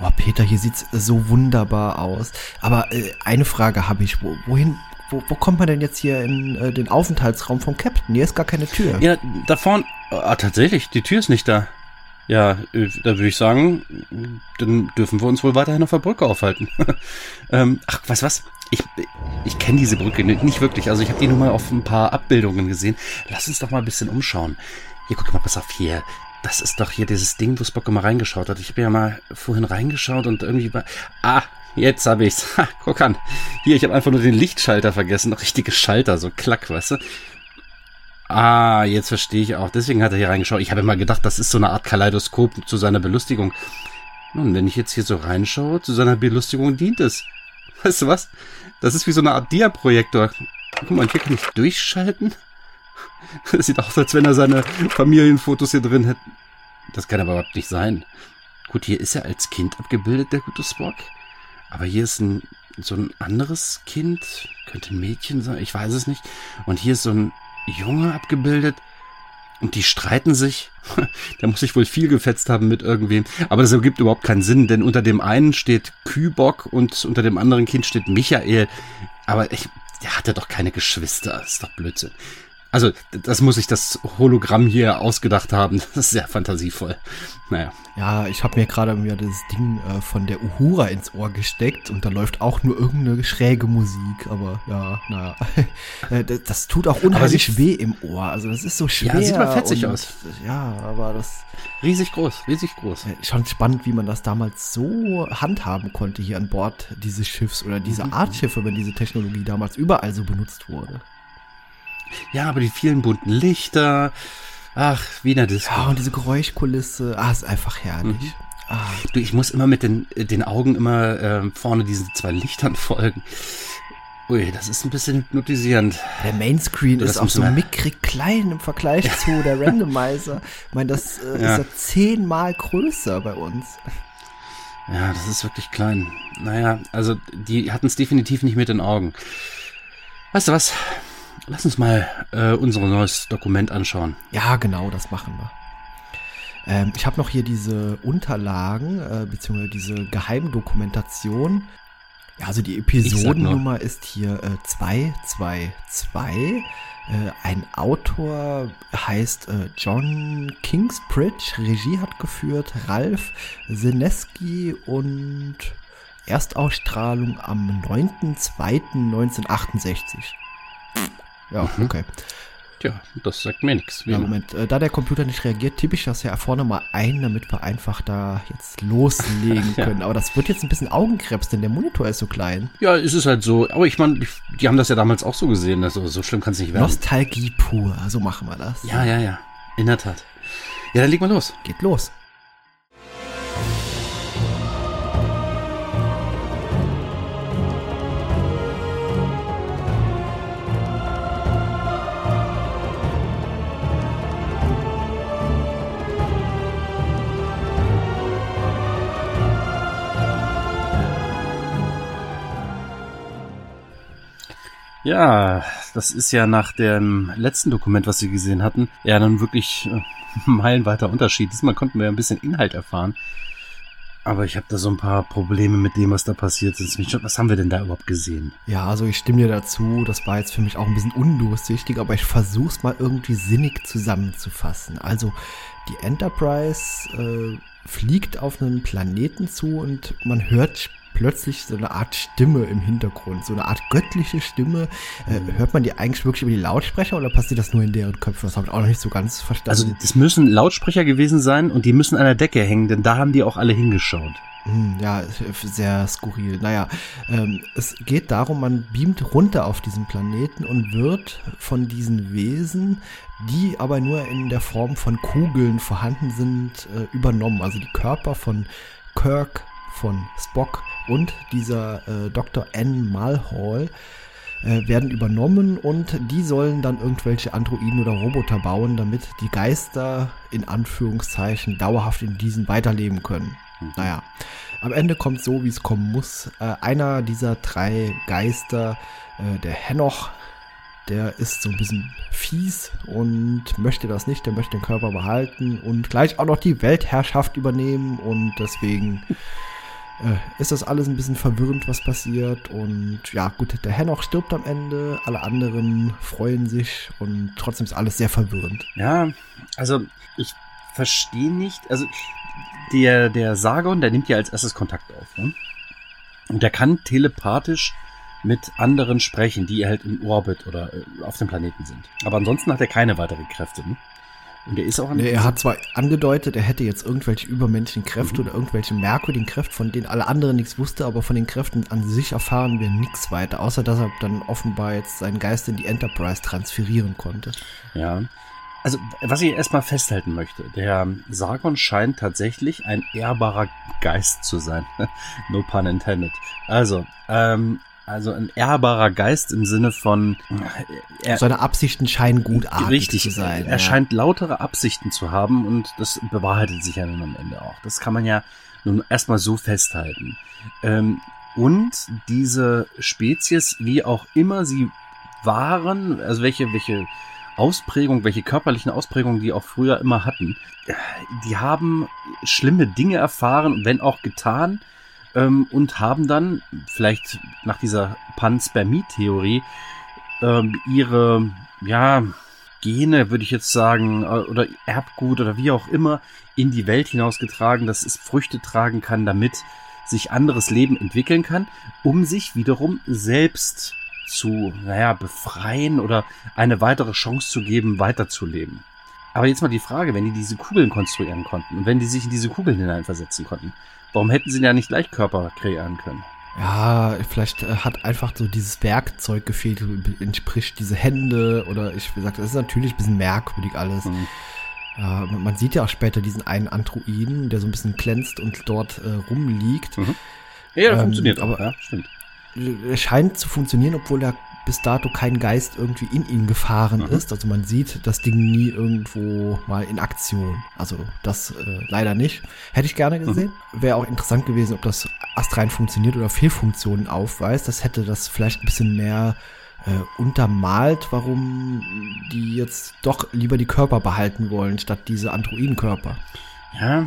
Oh, Peter, hier sieht's so wunderbar aus. Aber äh, eine Frage habe ich. Wo, wohin, wo, wo kommt man denn jetzt hier in äh, den Aufenthaltsraum vom Captain? Hier ist gar keine Tür. Ja, da vorne. Ah, tatsächlich, die Tür ist nicht da. Ja, äh, da würde ich sagen, dann dürfen wir uns wohl weiterhin auf der Brücke aufhalten. ähm, ach, was was? Ich, ich kenne diese Brücke nicht wirklich. Also ich habe die nur mal auf ein paar Abbildungen gesehen. Lass uns doch mal ein bisschen umschauen. Hier, guck mal, pass auf hier. Das ist doch hier dieses Ding, wo Spock immer reingeschaut hat. Ich habe ja mal vorhin reingeschaut und irgendwie war... Ah, jetzt habe ich's. Ha, guck an. Hier, ich habe einfach nur den Lichtschalter vergessen. Richtige Schalter, so klack, weißt du? Ah, jetzt verstehe ich auch. Deswegen hat er hier reingeschaut. Ich habe immer gedacht, das ist so eine Art Kaleidoskop zu seiner Belustigung. Nun, wenn ich jetzt hier so reinschaue, zu seiner Belustigung dient es. Weißt du was? Das ist wie so eine Art Dia-Projektor. Guck mal, hier kann ich durchschalten. Das sieht aus, als wenn er seine Familienfotos hier drin hätte. Das kann aber überhaupt nicht sein. Gut, hier ist er als Kind abgebildet, der gute Spock. Aber hier ist ein, so ein anderes Kind. Könnte ein Mädchen sein, ich weiß es nicht. Und hier ist so ein Junge abgebildet. Und die streiten sich. Der muss sich wohl viel gefetzt haben mit irgendwem. Aber das ergibt überhaupt keinen Sinn, denn unter dem einen steht Kübock und unter dem anderen Kind steht Michael. Aber ich, der hatte doch keine Geschwister. Das ist doch Blödsinn. Also, das muss ich das Hologramm hier ausgedacht haben. Das ist sehr fantasievoll. Naja. Ja, ich habe mir gerade mir das Ding äh, von der Uhura ins Ohr gesteckt und da läuft auch nur irgendeine schräge Musik. Aber ja, naja. Äh, das, das, tut auch unheimlich weh im Ohr. Also, das ist so schwer. Ja, sieht mal fetzig und, aus. Ja, aber das. Riesig groß, riesig groß. Schon spannend, wie man das damals so handhaben konnte hier an Bord dieses Schiffs oder dieser mhm. Art Schiffe, wenn diese Technologie damals überall so benutzt wurde. Ja, aber die vielen bunten Lichter. Ach, Wiener Disco. Ja, und diese Geräuschkulisse. Ah, ist einfach herrlich. Mhm. Ah. Du, ich muss immer mit den, den Augen immer äh, vorne diesen zwei Lichtern folgen. Ui, das ist ein bisschen hypnotisierend. Der Mainscreen ist auch so mickrig klein im Vergleich zu der Randomizer. Ich meine, das äh, ja. ist ja zehnmal größer bei uns. Ja, das ist wirklich klein. Naja, also die hatten es definitiv nicht mit den Augen. Weißt du was? Lass uns mal äh, unser neues Dokument anschauen. Ja, genau, das machen wir. Ähm, ich habe noch hier diese Unterlagen, äh, beziehungsweise diese Geheimdokumentation. Ja, also die Episodennummer ist hier äh, 222. Äh, ein Autor heißt äh, John Kingsbridge, Regie hat geführt Ralf Sineski und Erstausstrahlung am 9.2.1968. Ja, okay. Tja, das sagt mir nichts. Ja, Moment, äh, da der Computer nicht reagiert, tippe ich das ja vorne mal ein, damit wir einfach da jetzt loslegen können. ja. Aber das wird jetzt ein bisschen Augenkrebs, denn der Monitor ist so klein. Ja, ist es halt so. Aber ich meine, die haben das ja damals auch so gesehen. Also so schlimm kann es nicht werden. Nostalgie pur, so machen wir das. Ja, ja, ja. In der Tat. Ja, dann leg mal los. Geht los. Ja, das ist ja nach dem letzten Dokument, was Sie gesehen hatten, ja dann wirklich äh, meilenweiter Unterschied. Diesmal konnten wir ja ein bisschen Inhalt erfahren. Aber ich habe da so ein paar Probleme mit dem, was da passiert ist. Was haben wir denn da überhaupt gesehen? Ja, also ich stimme dir dazu. Das war jetzt für mich auch ein bisschen undurchsichtig, aber ich versuch's mal irgendwie sinnig zusammenzufassen. Also die Enterprise äh, fliegt auf einen Planeten zu und man hört plötzlich so eine Art Stimme im Hintergrund, so eine Art göttliche Stimme. Äh, hört man die eigentlich wirklich über die Lautsprecher oder passiert das nur in deren Köpfen? Das habe ich auch noch nicht so ganz verstanden. Also das müssen Lautsprecher gewesen sein und die müssen an der Decke hängen, denn da haben die auch alle hingeschaut. Hm, ja, sehr skurril. Naja, ähm, es geht darum, man beamt runter auf diesen Planeten und wird von diesen Wesen, die aber nur in der Form von Kugeln vorhanden sind, äh, übernommen. Also die Körper von Kirk, von Spock und dieser äh, Dr. N. Malhall äh, werden übernommen und die sollen dann irgendwelche Androiden oder Roboter bauen, damit die Geister in Anführungszeichen dauerhaft in diesen weiterleben können. Mhm. Naja, am Ende kommt so, wie es kommen muss. Äh, einer dieser drei Geister, äh, der Henoch, der ist so ein bisschen fies und möchte das nicht, der möchte den Körper behalten und gleich auch noch die Weltherrschaft übernehmen und deswegen äh, ist das alles ein bisschen verwirrend, was passiert. Und ja, gut, der Henoch stirbt am Ende, alle anderen freuen sich und trotzdem ist alles sehr verwirrend. Ja, also ich verstehe nicht, also der, der Sargon, der nimmt ja als erstes Kontakt auf. Ne? Und der kann telepathisch mit anderen sprechen, die halt im Orbit oder äh, auf dem Planeten sind. Aber ansonsten hat er keine weiteren Kräfte. Ne? Und er ist auch nee, Er hat zwar angedeutet, er hätte jetzt irgendwelche übermenschlichen Kräfte mhm. oder irgendwelche merkwürdigen Kräfte, von denen alle anderen nichts wusste, aber von den Kräften an sich erfahren wir nichts weiter, außer dass er dann offenbar jetzt seinen Geist in die Enterprise transferieren konnte. Ja. Also, was ich erstmal festhalten möchte, der Sargon scheint tatsächlich ein ehrbarer Geist zu sein. no pun intended. Also, ähm, also ein ehrbarer Geist im Sinne von er, seine Absichten scheinen gutartig richtig, zu sein. Er ja. scheint lautere Absichten zu haben und das bewahrheitet sich ja nun am Ende auch. Das kann man ja nun erstmal so festhalten. Ähm, und diese Spezies, wie auch immer sie waren, also welche, welche Ausprägung, welche körperlichen Ausprägungen die auch früher immer hatten, die haben schlimme Dinge erfahren, wenn auch getan, ähm, und haben dann, vielleicht nach dieser Panspermie-Theorie, ähm, ihre, ja, Gene, würde ich jetzt sagen, äh, oder Erbgut oder wie auch immer, in die Welt hinausgetragen, dass es Früchte tragen kann, damit sich anderes Leben entwickeln kann, um sich wiederum selbst zu, naja, befreien oder eine weitere Chance zu geben, weiterzuleben. Aber jetzt mal die Frage, wenn die diese Kugeln konstruieren konnten und wenn die sich in diese Kugeln hineinversetzen konnten, warum hätten sie ja nicht gleich Körper kreieren können? Ja, vielleicht äh, hat einfach so dieses Werkzeug gefehlt, entspricht diese Hände oder ich gesagt, das ist natürlich ein bisschen merkwürdig alles. Mhm. Uh, man sieht ja auch später diesen einen Androiden, der so ein bisschen glänzt und dort äh, rumliegt. Mhm. Ja, der ähm, funktioniert aber, auch, ja, stimmt. Er scheint zu funktionieren, obwohl er bis dato kein Geist irgendwie in ihn gefahren mhm. ist. Also man sieht das Ding nie irgendwo mal in Aktion. Also das äh, leider nicht. Hätte ich gerne gesehen. Mhm. Wäre auch interessant gewesen, ob das astrein funktioniert oder Fehlfunktionen aufweist. Das hätte das vielleicht ein bisschen mehr äh, untermalt, warum die jetzt doch lieber die Körper behalten wollen, statt diese Androidenkörper. Ja,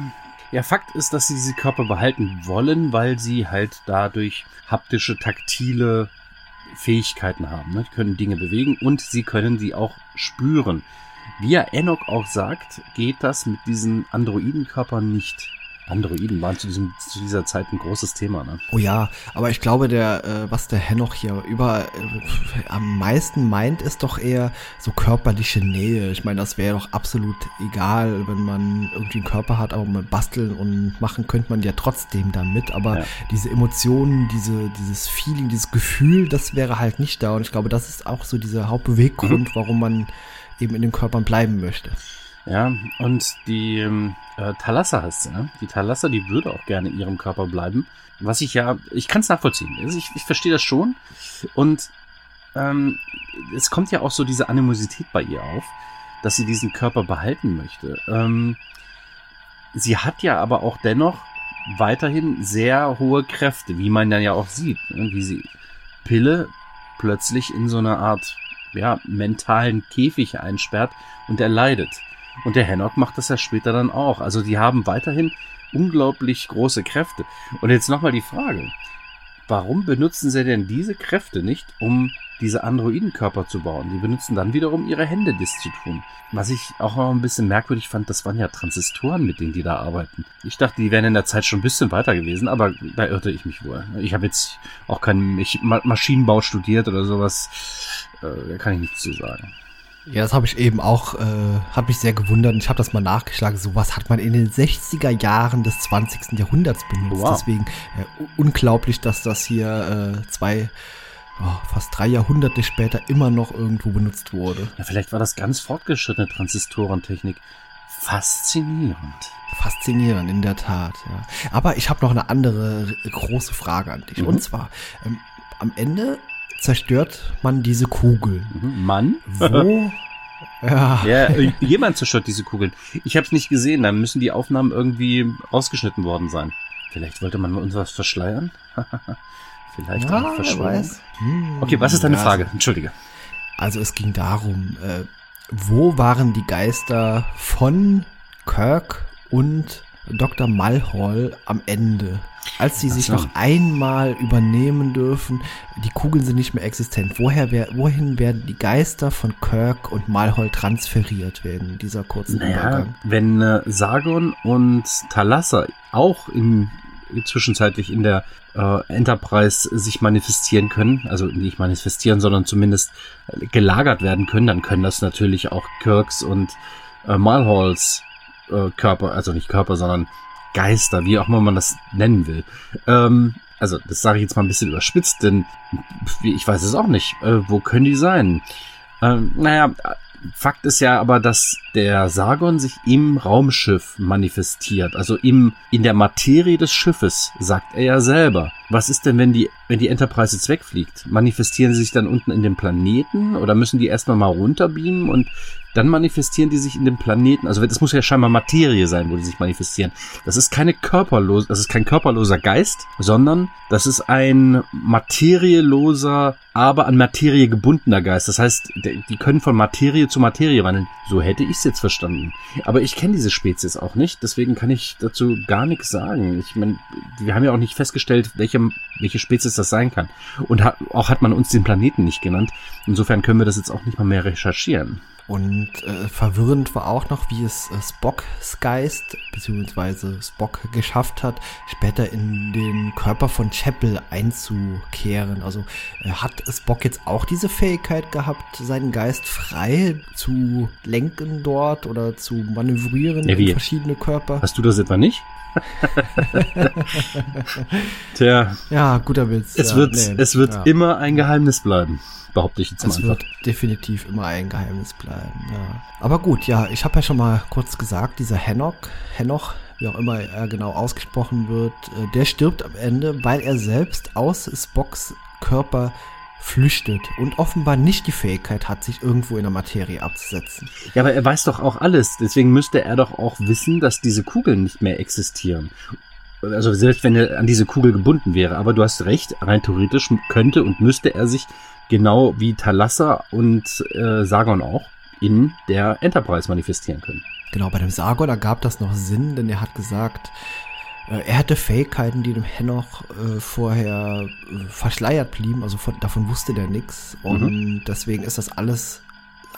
ja, Fakt ist, dass sie diese Körper behalten wollen, weil sie halt dadurch haptische, taktile Fähigkeiten haben. Ne? Die können Dinge bewegen und sie können sie auch spüren. Wie ja Enoch auch sagt, geht das mit diesen Androidenkörpern nicht. Androiden waren zu, diesem, zu dieser Zeit ein großes Thema. Ne? Oh ja, aber ich glaube, der, äh, was der Henoch hier über äh, am meisten meint, ist doch eher so körperliche Nähe. Ich meine, das wäre doch absolut egal, wenn man irgendwie einen Körper hat, aber man basteln und machen könnte man ja trotzdem damit. Aber ja. diese Emotionen, diese, dieses Feeling, dieses Gefühl, das wäre halt nicht da. Und ich glaube, das ist auch so dieser Hauptbeweggrund, mhm. warum man eben in den Körpern bleiben möchte. Ja, und die ähm, äh, Thalassa heißt sie, ne? Die Thalassa, die würde auch gerne in ihrem Körper bleiben. Was ich ja, ich kann es nachvollziehen. Also ich, ich verstehe das schon. Und ähm, es kommt ja auch so diese Animosität bei ihr auf, dass sie diesen Körper behalten möchte. Ähm, sie hat ja aber auch dennoch weiterhin sehr hohe Kräfte, wie man dann ja auch sieht, ne? wie sie Pille plötzlich in so eine Art ja, mentalen Käfig einsperrt und er leidet. Und der Hannock macht das ja später dann auch. Also die haben weiterhin unglaublich große Kräfte. Und jetzt nochmal die Frage. Warum benutzen sie denn diese Kräfte nicht, um diese Androidenkörper zu bauen? Die benutzen dann wiederum ihre Hände, das zu tun. Was ich auch noch ein bisschen merkwürdig fand, das waren ja Transistoren, mit denen die da arbeiten. Ich dachte, die wären in der Zeit schon ein bisschen weiter gewesen, aber da irrte ich mich wohl. Ich habe jetzt auch keinen Maschinenbau studiert oder sowas. Äh, da kann ich nichts zu sagen. Ja, das habe ich eben auch, äh, hat mich sehr gewundert. Ich habe das mal nachgeschlagen. Sowas hat man in den 60er Jahren des 20. Jahrhunderts benutzt. Wow. Deswegen äh, unglaublich, dass das hier äh, zwei, oh, fast drei Jahrhunderte später immer noch irgendwo benutzt wurde. Ja, vielleicht war das ganz fortgeschrittene Transistorentechnik. Faszinierend. Faszinierend, in der Tat, ja. Aber ich habe noch eine andere große Frage an dich. Mhm. Und zwar, ähm, am Ende zerstört man diese Kugeln. Mhm. Mann? Wo? ja. ja. Äh, jemand zerstört diese Kugeln. Ich habe es nicht gesehen, dann müssen die Aufnahmen irgendwie rausgeschnitten worden sein. Vielleicht wollte man uns was verschleiern? Vielleicht ja, auch verschweigen. Hm, okay, was ist deine ja, Frage? Entschuldige. Also es ging darum, äh, wo waren die Geister von Kirk und Dr. Malhall am Ende. Als sie sich noch einmal übernehmen dürfen, die Kugeln sind nicht mehr existent. Woher wer, wohin werden die Geister von Kirk und Malhall transferiert werden in dieser kurzen naja, Übergang? Wenn äh, Sargon und Thalassa auch in, zwischenzeitlich in der äh, Enterprise sich manifestieren können, also nicht manifestieren, sondern zumindest äh, gelagert werden können, dann können das natürlich auch Kirks und äh, Malhalls äh, Körper, also nicht Körper, sondern Geister, wie auch immer man das nennen will. Ähm, also das sage ich jetzt mal ein bisschen überspitzt, denn ich weiß es auch nicht. Äh, wo können die sein? Ähm, naja, Fakt ist ja aber, dass der Sargon sich im Raumschiff manifestiert, also im, in der Materie des Schiffes, sagt er ja selber. Was ist denn, wenn die, wenn die Enterprise jetzt wegfliegt? Manifestieren sie sich dann unten in dem Planeten oder müssen die erstmal mal runterbeamen und dann manifestieren die sich in dem Planeten. Also das muss ja scheinbar Materie sein, wo die sich manifestieren. Das ist keine körperlose, das ist kein körperloser Geist, sondern das ist ein materieloser, aber an Materie gebundener Geist. Das heißt, die können von Materie zu Materie wandeln. So hätte ich es jetzt verstanden. Aber ich kenne diese Spezies auch nicht, deswegen kann ich dazu gar nichts sagen. Ich meine, wir haben ja auch nicht festgestellt, welche, welche Spezies das sein kann. Und auch hat man uns den Planeten nicht genannt. Insofern können wir das jetzt auch nicht mal mehr recherchieren. Und äh, verwirrend war auch noch, wie es äh, Spocks Geist beziehungsweise Spock geschafft hat, später in den Körper von Chapel einzukehren. Also äh, hat Spock jetzt auch diese Fähigkeit gehabt, seinen Geist frei zu lenken dort oder zu manövrieren ja, in verschiedene Körper? Hast du das etwa nicht? Tja. Ja, guter Witz. Es ja, wird, nee, es wird ja. immer ein Geheimnis bleiben behaupte ich jetzt es mal. Es wird definitiv immer ein Geheimnis bleiben, ja. Aber gut, ja, ich habe ja schon mal kurz gesagt, dieser Henoch, Henoch, wie auch immer er genau ausgesprochen wird, äh, der stirbt am Ende, weil er selbst aus Spocks Körper flüchtet und offenbar nicht die Fähigkeit hat, sich irgendwo in der Materie abzusetzen. Ja, aber er weiß doch auch alles. Deswegen müsste er doch auch wissen, dass diese Kugeln nicht mehr existieren. Also selbst wenn er an diese Kugel gebunden wäre. Aber du hast recht, rein theoretisch könnte und müsste er sich genau wie Thalassa und äh, Sargon auch in der Enterprise manifestieren können. Genau, bei dem Sargon ergab das noch Sinn, denn er hat gesagt, äh, er hatte Fähigkeiten, die dem Henoch äh, vorher äh, verschleiert blieben, also von, davon wusste der nichts. Und mhm. deswegen ist das alles,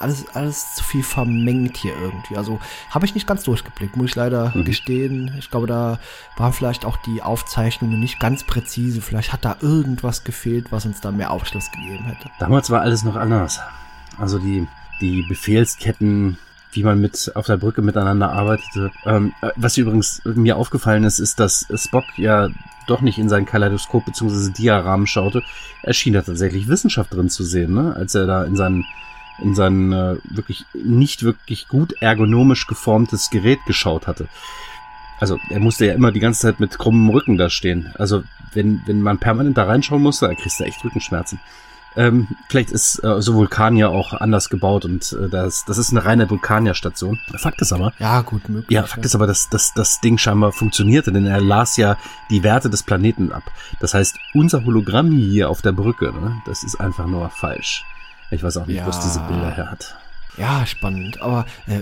alles, alles zu viel vermengt hier irgendwie. Also habe ich nicht ganz durchgeblickt, muss ich leider mhm. gestehen. Ich glaube, da waren vielleicht auch die Aufzeichnungen nicht ganz präzise. Vielleicht hat da irgendwas gefehlt, was uns da mehr Aufschluss gegeben hätte. Damals war alles noch anders. Also die, die Befehlsketten wie man mit auf der Brücke miteinander arbeitete. Ähm, äh, was übrigens mir aufgefallen ist, ist, dass Spock ja doch nicht in sein Kaleidoskop bzw. Diarahmen schaute. Er schien da tatsächlich Wissenschaft drin zu sehen, ne? als er da in seinen in sein äh, wirklich nicht wirklich gut ergonomisch geformtes Gerät geschaut hatte. Also er musste ja immer die ganze Zeit mit krummem Rücken da stehen. Also wenn, wenn man permanent da reinschauen musste, da kriegst du echt Rückenschmerzen. Ähm, vielleicht ist äh, so Vulkanier auch anders gebaut und äh, das, das ist eine reine Vulkanier-Station. Fakt ist aber. Ja, gut möglich. Ja, Fakt ja. ist aber, dass, dass das Ding scheinbar funktionierte, denn er las ja die Werte des Planeten ab. Das heißt, unser Hologramm hier auf der Brücke, ne, das ist einfach nur falsch. Ich weiß auch nicht, ja. wo es diese Bilder her hat. Ja, spannend. Aber äh,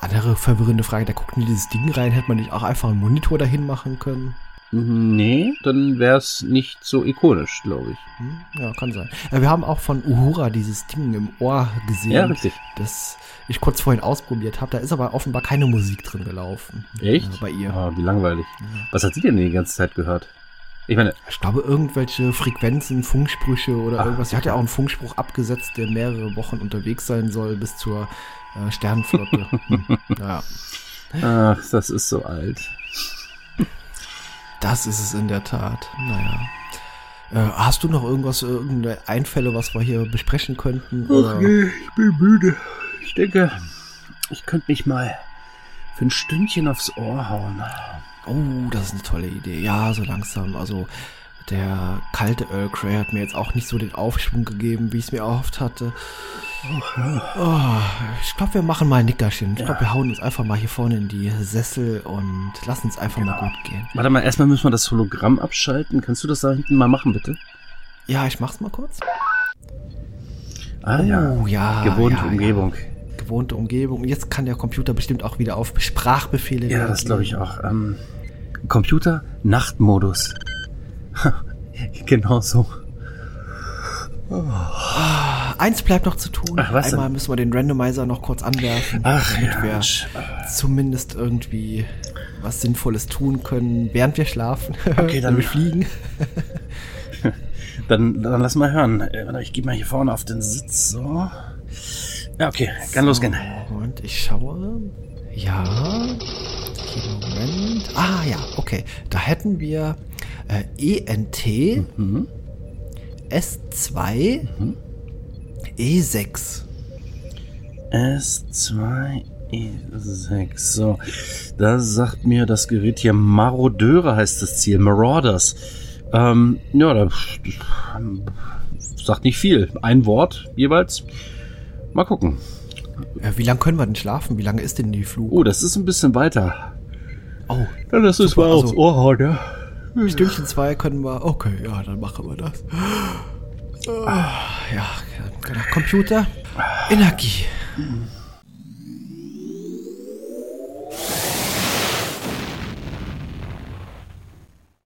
andere verwirrende Frage, da guckt in dieses Ding rein, hätte man nicht auch einfach einen Monitor dahin machen können? Nee, dann wäre es nicht so ikonisch, glaube ich. Hm, ja, kann sein. Ja, wir haben auch von Uhura dieses Ding im Ohr gesehen. Ja, richtig. Das ich kurz vorhin ausprobiert habe. Da ist aber offenbar keine Musik drin gelaufen. Echt? Ja, bei ihr. Oh, wie langweilig. Ja. Was hat sie denn die ganze Zeit gehört? Ich meine, ich glaube, irgendwelche Frequenzen, Funksprüche oder Ach, irgendwas. Sie hat ja auch einen Funkspruch abgesetzt, der mehrere Wochen unterwegs sein soll bis zur äh, Sternenflotte. hm, naja. Ach, das ist so alt. Das ist es in der Tat. Naja. Äh, hast du noch irgendwas, irgendeine Einfälle, was wir hier besprechen könnten? Ach nee, ich bin müde. Ich denke, ich könnte mich mal für ein Stündchen aufs Ohr hauen. Oh, das ist eine tolle Idee. Ja, so langsam. Also der kalte Earl Grey hat mir jetzt auch nicht so den Aufschwung gegeben, wie ich es mir erhofft hatte. Oh, ich glaube, wir machen mal ein Nickerchen. Ich ja. glaube, wir hauen uns einfach mal hier vorne in die Sessel und lassen uns einfach genau. mal gut gehen. Warte mal, erstmal müssen wir das Hologramm abschalten. Kannst du das da hinten mal machen, bitte? Ja, ich mach's mal kurz. Ah ja. Oh, ja. Gewohnte ja, Umgebung. Ja. Gewohnte Umgebung. Jetzt kann der Computer bestimmt auch wieder auf Sprachbefehle Ja, das glaube ich auch. Ähm, Computer, Nachtmodus. genau so. Eins bleibt noch zu tun. Ach, was denn? Einmal müssen wir den Randomizer noch kurz anwerfen, Ach, damit ja, wir zumindest irgendwie was Sinnvolles tun können, während wir schlafen. Okay, dann- wir fliegen. Dann, dann lass mal hören. Äh, Ich gehe mal hier vorne auf den Sitz. So. Ja, okay, kann losgehen. Und ich schaue. Ja. Moment. Ah ja, okay. Da hätten wir äh, ENT Mhm. S2 E E6. S2 E6. So, da sagt mir das Gerät hier Marodeure heißt das Ziel. Marauders. Ähm, ja, da ähm, sagt nicht viel. Ein Wort jeweils. Mal gucken. Wie lange können wir denn schlafen? Wie lange ist denn die Flug? Oh, das ist ein bisschen weiter. Oh, Ja, das ist Super, mal aufs also- Ohr, ne? Stündchen zwei können wir. Okay, ja, dann machen wir das. Ah, Ja. Computer, Energie.